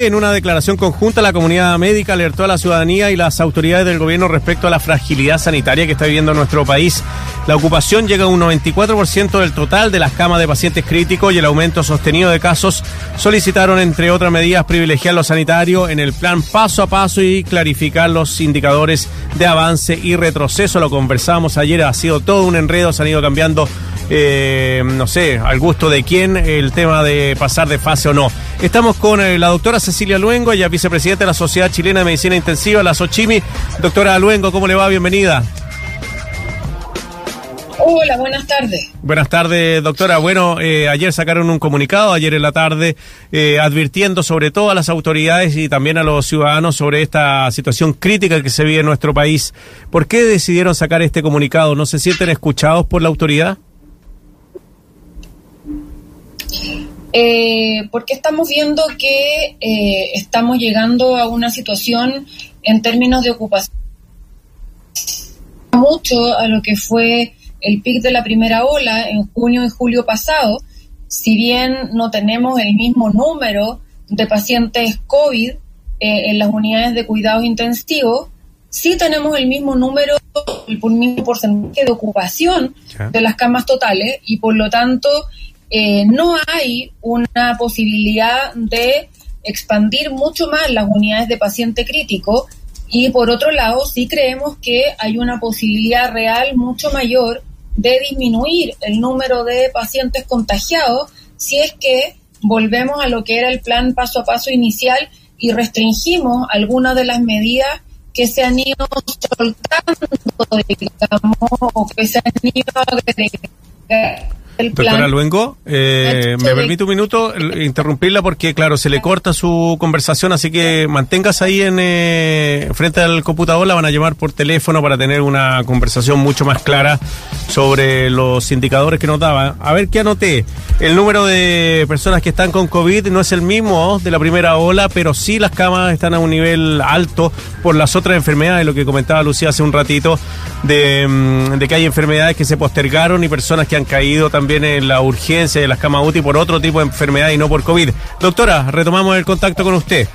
En una declaración conjunta, la comunidad médica alertó a la ciudadanía y las autoridades del gobierno respecto a la fragilidad sanitaria que está viviendo nuestro país. La ocupación llega a un 94% del total de las camas de pacientes críticos y el aumento sostenido de casos solicitaron, entre otras medidas, privilegiar lo sanitario en el plan paso a paso y clarificar los indicadores de avance y retroceso. Lo conversamos ayer, ha sido todo un enredo, se han ido cambiando eh, no sé, al gusto de quién, el tema de pasar de fase o no. Estamos con eh, la doctora Cecilia Luengo, ella vicepresidenta de la Sociedad Chilena de Medicina Intensiva, la SOCHIMI. Doctora Luengo, ¿cómo le va? Bienvenida. Hola, buenas tardes. Buenas tardes, doctora. Bueno, eh, ayer sacaron un comunicado, ayer en la tarde, eh, advirtiendo sobre todo a las autoridades y también a los ciudadanos sobre esta situación crítica que se vive en nuestro país. ¿Por qué decidieron sacar este comunicado? ¿No se sienten escuchados por la autoridad? Eh, porque estamos viendo que eh, estamos llegando a una situación en términos de ocupación mucho a lo que fue el pic de la primera ola en junio y julio pasado, si bien no tenemos el mismo número de pacientes COVID eh, en las unidades de cuidados intensivos, sí tenemos el mismo número, el mismo porcentaje de ocupación de las camas totales y por lo tanto eh, no hay una posibilidad de expandir mucho más las unidades de paciente crítico. Y por otro lado sí creemos que hay una posibilidad real mucho mayor de disminuir el número de pacientes contagiados si es que volvemos a lo que era el plan paso a paso inicial y restringimos algunas de las medidas que se han ido soltando, o que se han ido Doctora Luengo, eh, me permite un minuto interrumpirla porque, claro, se le corta su conversación, así que manténgase ahí en eh, frente al computador, la van a llamar por teléfono para tener una conversación mucho más clara sobre los indicadores que nos daba. A ver qué anoté. El número de personas que están con COVID no es el mismo de la primera ola, pero sí las camas están a un nivel alto por las otras enfermedades, lo que comentaba Lucía hace un ratito, de, mm, de que hay enfermedades que se postergaron y personas que han caído también viene la urgencia de las camas UTI por otro tipo de enfermedad y no por COVID. Doctora, retomamos el contacto con usted.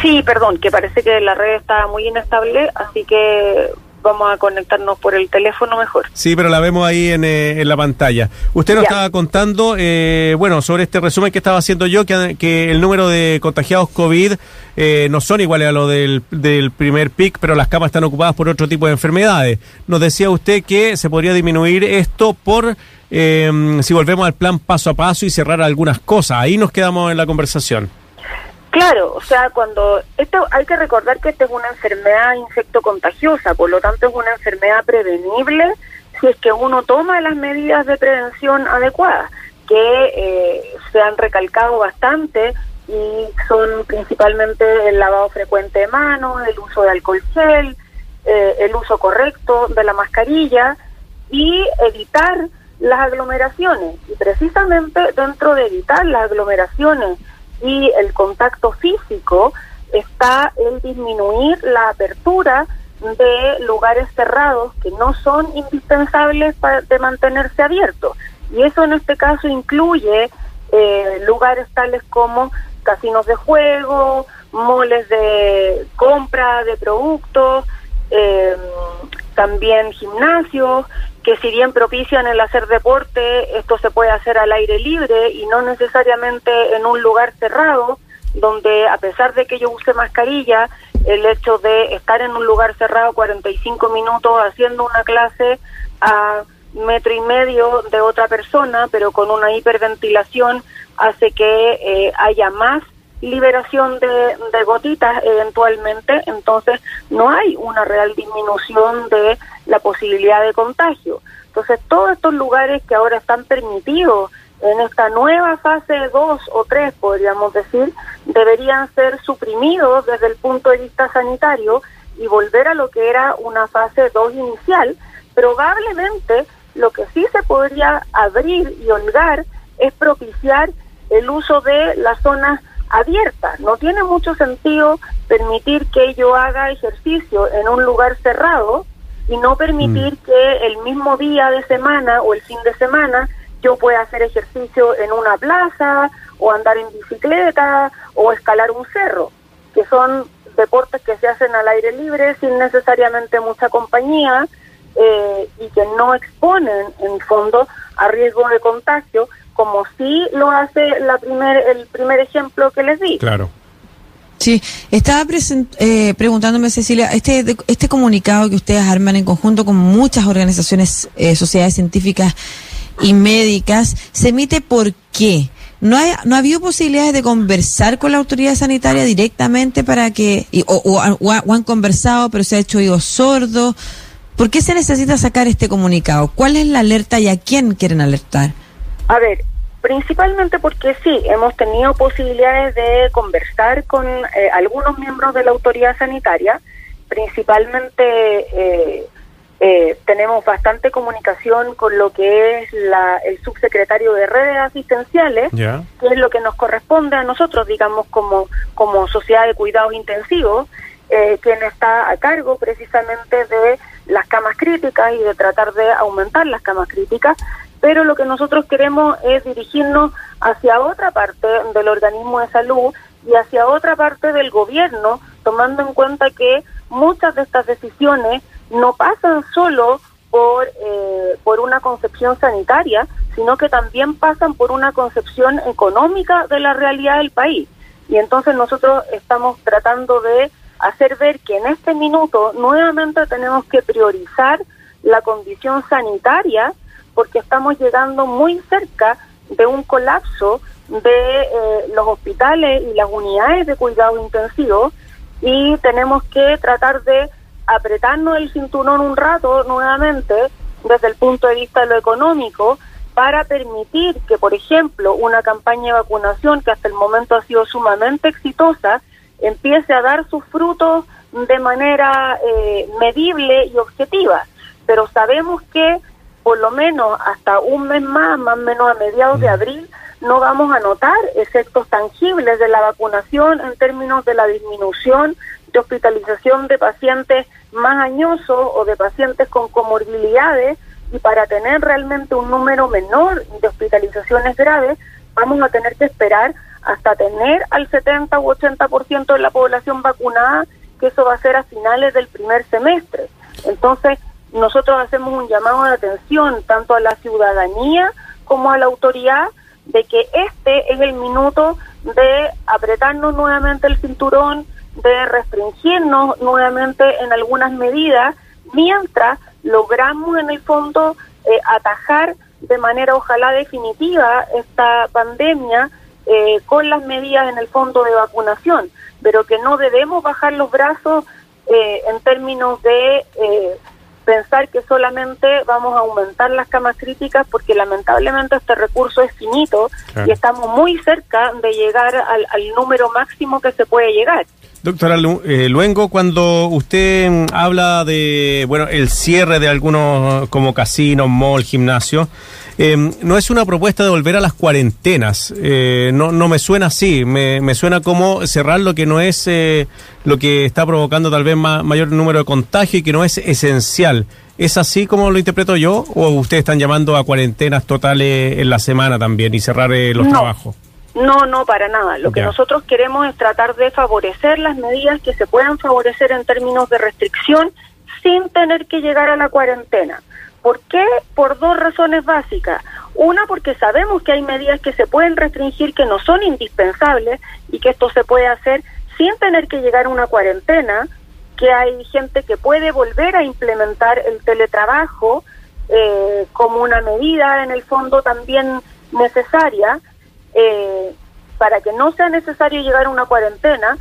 Sí, perdón, que parece que la red está muy inestable, así que vamos a conectarnos por el teléfono mejor. Sí, pero la vemos ahí en, eh, la pantalla. Usted nos estaba contando, eh, bueno, sobre este resumen que estaba haciendo yo, que, que el número de contagiados COVID eh, no son iguales a lo del, del primer pic, pero las camas están ocupadas por otro tipo de enfermedades. Nos decía usted que se podría disminuir esto por si volvemos al plan paso a paso y cerrar algunas cosas. Ahí nos quedamos en la conversación. Claro, o sea, cuando esto hay que recordar que esta es una enfermedad infectocontagiosa, por lo tanto es una enfermedad prevenible si es que uno toma las medidas de prevención adecuadas, que eh, se han recalcado bastante y son principalmente el lavado frecuente de manos, el uso de alcohol gel, eh, el uso correcto de la mascarilla y evitar las aglomeraciones. Y precisamente dentro de evitar las aglomeraciones y el contacto físico está el disminuir la apertura de lugares cerrados que no son indispensables para de mantenerse abiertos. Y eso en este caso incluye eh, lugares tales como casinos de juego, moles de compra de productos, eh, también gimnasios, que si bien propician el hacer deporte, esto se puede hacer al aire libre y no necesariamente en un lugar cerrado, donde a pesar de que yo use mascarilla, el hecho de estar en un lugar cerrado 45 minutos haciendo una clase a metro y medio de otra persona, pero con una hiperventilación, hace que eh, haya más liberación de, gotitas eventualmente, entonces no hay una real disminución de la posibilidad de contagio. Entonces todos estos lugares que ahora están permitidos en esta nueva fase 2 o 3, podríamos decir, deberían ser suprimidos desde el punto de vista sanitario y volver a lo que era una fase 2 inicial. Probablemente lo que sí se podría abrir y holgar es propiciar el uso de las zonas abierta. No tiene mucho sentido permitir que yo haga ejercicio en un lugar cerrado y no permitir mm. que el mismo día de semana o el fin de semana yo pueda hacer ejercicio en una plaza o andar en bicicleta o escalar un cerro, que son deportes que se hacen al aire libre sin necesariamente mucha compañía eh, y que no exponen en fondo a riesgo de contagio, como sí lo hace la primer, el primer ejemplo que les di. Claro. Sí, estaba eh, preguntándome, Cecilia, este, este comunicado que ustedes arman en conjunto con muchas organizaciones, eh, sociedades científicas y médicas, ¿se emite por qué? ¿No, hay, ¿No ha habido posibilidades de conversar con la autoridad sanitaria directamente para que, o, han conversado pero se ha hecho oídos sordos? ¿Por qué se necesita sacar este comunicado? ¿Cuál es la alerta y a quién quieren alertar? A ver, principalmente porque sí, hemos tenido posibilidades de conversar con eh, algunos miembros de la autoridad sanitaria, principalmente eh, eh, tenemos bastante comunicación con lo que es la, el subsecretario de redes asistenciales, que es lo que nos corresponde a nosotros, digamos, como, como sociedad de cuidados intensivos, eh, quien está a cargo precisamente de las camas críticas y de tratar de aumentar las camas críticas, pero lo que nosotros queremos es dirigirnos hacia otra parte del organismo de salud y hacia otra parte del gobierno, tomando en cuenta que muchas de estas decisiones no pasan solo por, eh, por una concepción sanitaria, sino que también pasan por una concepción económica de la realidad del país. Y entonces nosotros estamos tratando de hacer ver que en este minuto nuevamente tenemos que priorizar la condición sanitaria porque estamos llegando muy cerca de un colapso de eh, los hospitales y las unidades de cuidado intensivo y tenemos que tratar de apretarnos el cinturón un rato nuevamente desde el punto de vista de lo económico para permitir que, por ejemplo, una campaña de vacunación que hasta el momento ha sido sumamente exitosa empiece a dar sus frutos de manera eh, medible y objetiva. Pero sabemos que por lo menos hasta un mes más, más o menos a mediados de mm. abril, no vamos a notar efectos tangibles de la vacunación en términos de la disminución de hospitalización de pacientes más añosos o de pacientes con comorbilidades y para tener realmente un número menor de hospitalizaciones graves, vamos a tener que esperar hasta tener al 70 u 80% de la población vacunada, que eso va a ser a finales del primer semestre. Entonces, nosotros hacemos un llamado de atención tanto a la ciudadanía como a la autoridad de que este es el minuto de apretarnos nuevamente el cinturón, de restringirnos nuevamente en algunas medidas, mientras logramos en el fondo eh, atajar de manera ojalá definitiva esta pandemia eh, con las medidas en el fondo de vacunación, pero que no debemos bajar los brazos eh, en términos de pensar que solamente vamos a aumentar las camas críticas porque lamentablemente este recurso es finito y estamos muy cerca de llegar al, número máximo que se puede llegar. Doctora eh, Luengo, cuando usted habla de bueno el cierre de algunos como casinos, mall, gimnasio, Em, no es una propuesta de volver a las cuarentenas. Eh, no, no me suena así. Me, me, suena como cerrar lo que no es eh, lo que está provocando tal vez mayor número de contagio y que no es esencial. ¿Es así como lo interpreto yo? ¿O ustedes están llamando a cuarentenas totales en la semana también y cerrar eh, los trabajos? No, no, para nada. Lo que nosotros queremos es tratar de favorecer las medidas que se puedan favorecer en términos de restricción sin tener que llegar a la cuarentena. ¿Por qué? Por dos razones básicas. Una, porque sabemos que hay medidas que se pueden restringir que no son indispensables y que esto se puede hacer sin tener que llegar a una cuarentena, que hay gente que puede volver a implementar el teletrabajo eh, como una medida en el fondo también necesaria eh, para que no sea necesario llegar a una cuarentena,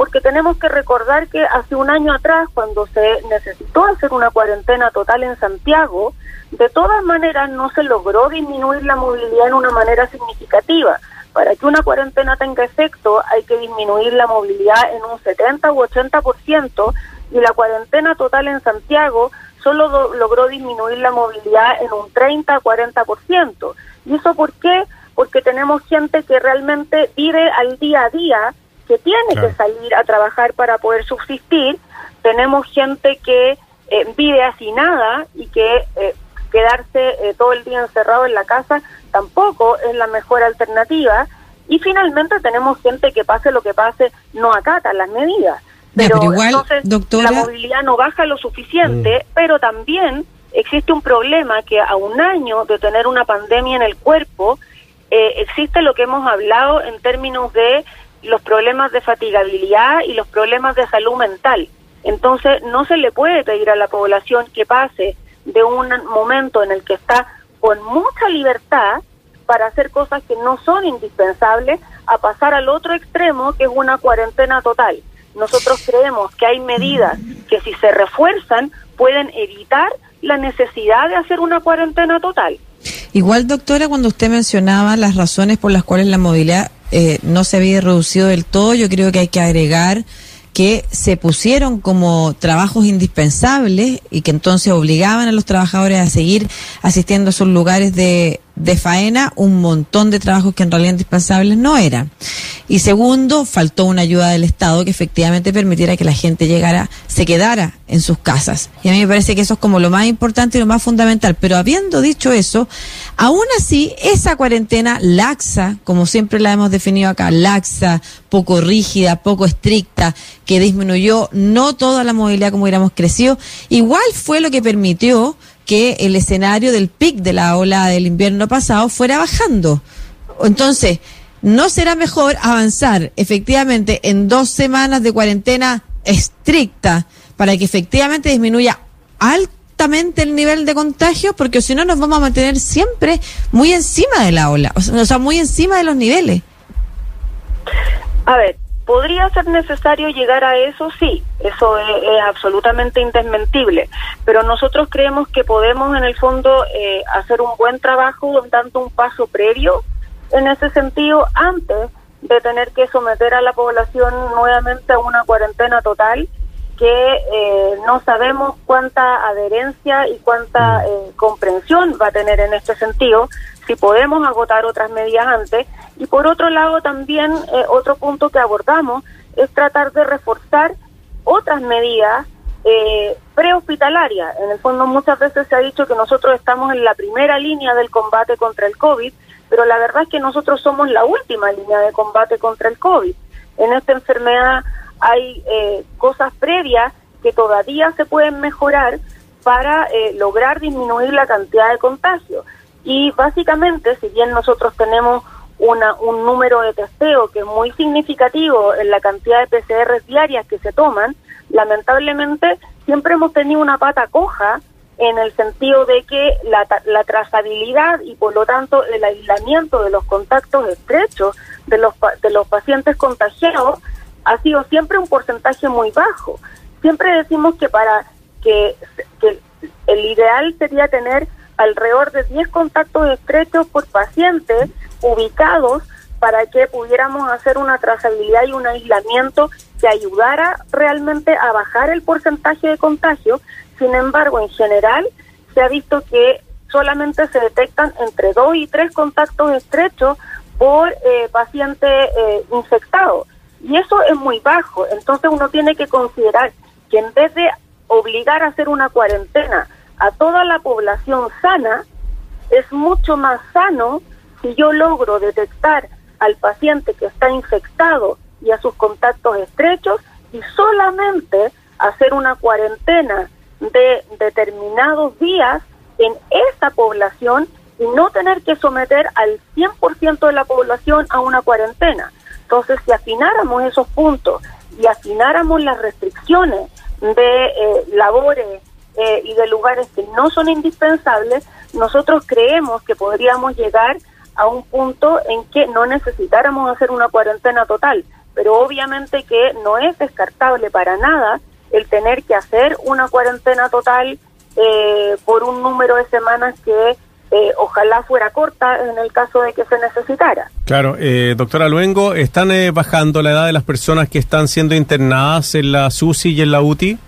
porque tenemos que recordar que hace un año atrás, cuando se necesitó hacer una cuarentena total en Santiago, de todas maneras no se logró disminuir la movilidad en una manera significativa. Para que una cuarentena tenga efecto hay que disminuir la movilidad en un 70 u 80% y la cuarentena total en Santiago solo logró disminuir la movilidad en un 30 a 40%. ¿Y eso por qué? Porque tenemos gente que realmente vive al día a día que tiene que salir a trabajar para poder subsistir, tenemos gente que eh, vive nada y que eh, quedarse eh, todo el día encerrado en la casa tampoco es la mejor alternativa. Y finalmente tenemos gente que pase lo que pase, no acata las medidas. Pero, entonces la movilidad no baja lo suficiente, mm. pero también existe un problema que a un año de tener una pandemia en el cuerpo, eh, existe lo que hemos hablado en términos de los problemas de fatigabilidad y los problemas de salud mental. Entonces, no se le puede pedir a la población que pase de un momento en el que está con mucha libertad para hacer cosas que no son indispensables a pasar al otro extremo, que es una cuarentena total. Nosotros creemos que hay medidas que si se refuerzan pueden evitar la necesidad de hacer una cuarentena total. Igual, doctora, cuando usted mencionaba las razones por las cuales la movilidad eh, no se había reducido del todo, yo creo que hay que agregar que se pusieron como trabajos indispensables y que entonces obligaban a los trabajadores a seguir asistiendo a sus lugares de, de faena un montón de trabajos que en realidad indispensables no eran. Y segundo, faltó una ayuda del Estado que efectivamente permitiera que la gente llegara, se quedara en sus casas. Y a mí me parece que eso es como lo más importante y lo más fundamental. Pero habiendo dicho eso, aún así, esa cuarentena laxa, como siempre la hemos definido acá, laxa, poco rígida, poco estricta, que disminuyó no toda la movilidad como hubiéramos crecido, igual fue lo que permitió que el escenario del pic de la ola del invierno pasado fuera bajando. Entonces, ¿no será mejor avanzar efectivamente en dos semanas de cuarentena estricta para que efectivamente disminuya altamente el nivel de contagio? Porque si no nos vamos a mantener siempre muy encima de la ola, o sea, muy encima de los niveles. A ver, ¿Podría ser necesario llegar a eso? Sí, eso es, absolutamente indesmentible, pero nosotros creemos que podemos en el fondo eh, hacer un buen trabajo, tanto un paso previo en ese sentido antes de tener que someter a la población nuevamente a una cuarentena total que eh, no sabemos cuánta adherencia y cuánta mm. eh, comprensión va a tener en este sentido, si podemos agotar otras medidas antes. Y por otro lado, también eh, otro punto que abordamos es tratar de reforzar otras medidas prehospitalarias. En el fondo, muchas veces se ha dicho que nosotros estamos en la primera línea del combate contra el COVID, pero la verdad es que nosotros somos la última línea de combate contra el COVID. En esta enfermedad hay eh, cosas previas que todavía se pueden mejorar para eh, lograr disminuir la cantidad de contagios. Y básicamente, si bien nosotros tenemos una, un número de testeo que es muy significativo en la cantidad de PCR diarias que se toman, lamentablemente siempre hemos tenido una pata coja en el sentido de que la, la trazabilidad y por lo tanto el aislamiento de los contactos estrechos de los, de los pacientes contagiados ha sido siempre un porcentaje muy bajo. Siempre decimos que para que, el ideal sería tener alrededor de 10 contactos estrechos por paciente ubicados para que pudiéramos hacer una trazabilidad y un aislamiento que ayudara realmente a bajar el porcentaje de contagio. Sin embargo, en general se ha visto que solamente se detectan entre 2 y 3 contactos estrechos por eh, paciente eh, infectado. Y eso es muy bajo. Entonces uno tiene que considerar que en vez de obligar a hacer una cuarentena a toda la población sana, es mucho más sano si yo logro detectar al paciente que está infectado y a sus contactos estrechos y solamente hacer una cuarentena de determinados días en esa población y no tener que someter al 100% de la población a una cuarentena. Entonces, si afináramos esos puntos y afináramos las restricciones de eh, labores eh, y de lugares que no son indispensables, nosotros creemos que podríamos llegar a un punto en que no necesitáramos hacer una cuarentena total, pero obviamente que no es descartable para nada el tener que hacer una cuarentena total eh, por un número de semanas que eh, ojalá fuera corta en el caso de que se necesitara. Claro, eh, doctora Luengo, ¿están eh, bajando la edad de las personas que están siendo internadas en la SUSI y en la UTI?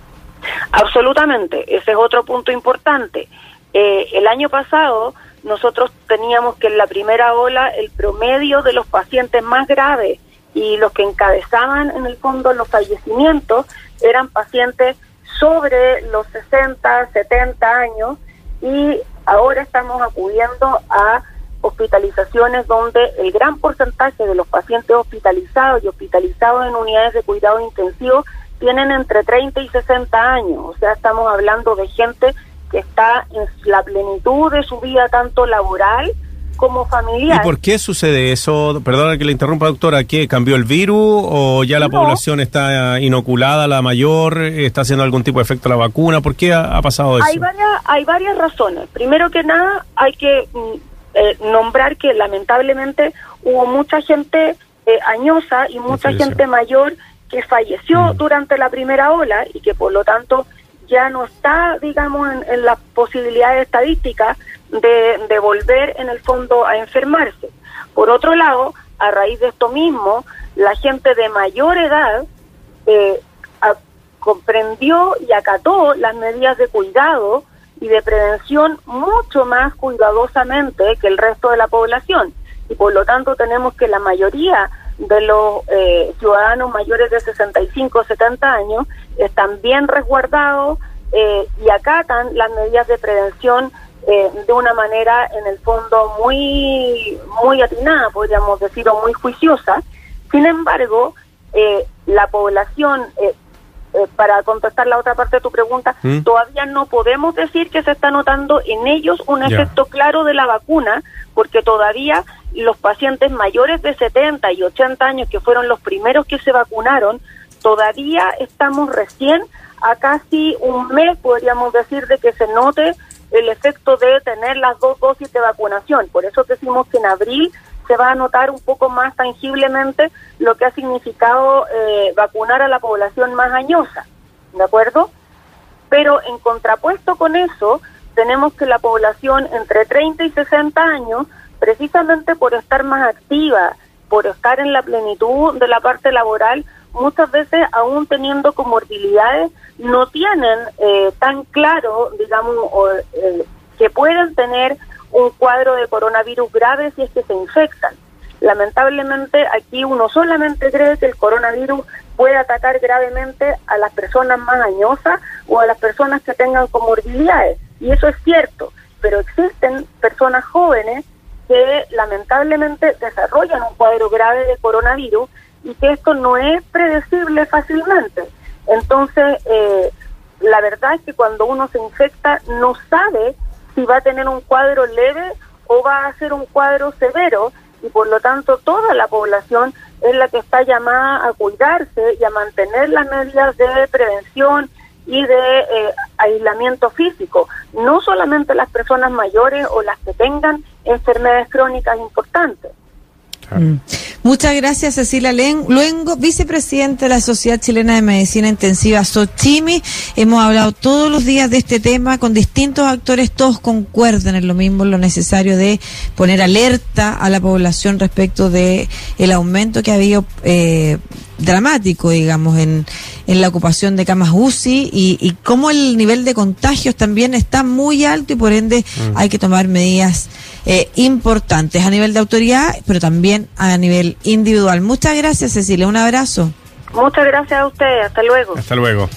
Absolutamente, ese es otro punto importante. el año pasado nosotros teníamos que en la primera ola el promedio de los pacientes más graves y los que encabezaban en el fondo los fallecimientos eran pacientes sobre los 60, 70 años y ahora estamos acudiendo a hospitalizaciones donde el gran porcentaje de los pacientes hospitalizados y hospitalizados en unidades de cuidado intensivo tienen entre 30 y 60 años. O sea, estamos hablando de gente que está en la plenitud de su vida, tanto laboral como familiar. ¿Y por qué sucede eso? Perdona que le interrumpa, doctora. ¿Qué? ¿Cambió el virus o ya la población está inoculada, la mayor? ¿Está haciendo algún tipo de efecto la vacuna? ¿Por qué ha, pasado eso? Hay varias, hay varias razones. Primero que nada, hay que mm, eh, nombrar que lamentablemente hubo mucha gente eh, añosa y mucha gente mayor que falleció mm. durante la primera ola y que por lo tanto ya no está, digamos, en, las posibilidades estadísticas de, volver en el fondo a enfermarse. Por otro lado, a raíz de esto mismo, la gente de mayor edad eh, comprendió y acató las medidas de cuidado y de prevención mucho más cuidadosamente que el resto de la población. Y por lo tanto tenemos que la mayoría de los eh, ciudadanos mayores de 65 o 70 años están bien resguardados eh, y acatan las medidas de prevención eh, de una manera en el fondo muy muy atinada, podríamos decir, o muy juiciosa. Sin embargo, la población eh, para contestar la otra parte de tu pregunta, ¿Mm? todavía no podemos decir que se está notando en ellos un efecto claro de la vacuna, porque todavía los pacientes mayores de 70 y 80 años, que fueron los primeros que se vacunaron, todavía estamos recién a casi un mes, podríamos decir, de que se note el efecto de tener las dos dosis de vacunación. Por eso decimos que en abril se va a notar un poco más tangiblemente lo que ha significado eh, vacunar a la población más añosa, ¿de acuerdo? Pero en contrapuesto con eso, tenemos que la población entre 30 y 60 años, precisamente por estar más activa, por estar en la plenitud de la parte laboral, muchas veces aún teniendo comorbilidades, no tienen eh, tan claro, digamos, eh, que pueden tener un cuadro de coronavirus grave si es que se infectan. Lamentablemente aquí uno solamente cree que el coronavirus puede atacar gravemente a las personas más añosas o a las personas que tengan comorbilidades. Y eso es cierto, pero existen personas jóvenes que lamentablemente desarrollan un cuadro grave de coronavirus y que esto no es predecible fácilmente. Entonces, eh, la verdad es que cuando uno se infecta no sabe si va a tener un cuadro leve o va a ser un cuadro severo y por lo tanto toda la población es la que está llamada a cuidarse y a mantener las medidas de prevención y de eh, aislamiento físico, no solamente las personas mayores o las que tengan enfermedades crónicas importantes. Mm. Muchas gracias, Cecilia Luengo, vicepresidente de la Sociedad Chilena de Medicina Intensiva, SOCHIMI. Hemos hablado todos los días de este tema con distintos actores, todos concuerdan en lo mismo, en lo necesario de poner alerta a la población respecto de el aumento que ha habido eh, dramático, digamos, en, en la ocupación de camas UCI y, y cómo el nivel de contagios también está muy alto y por ende mm. hay que tomar medidas eh, importantes a nivel de autoridad, pero también a nivel individual. Muchas gracias, Cecilia. Un abrazo. Muchas gracias a usted. Hasta luego. Hasta luego.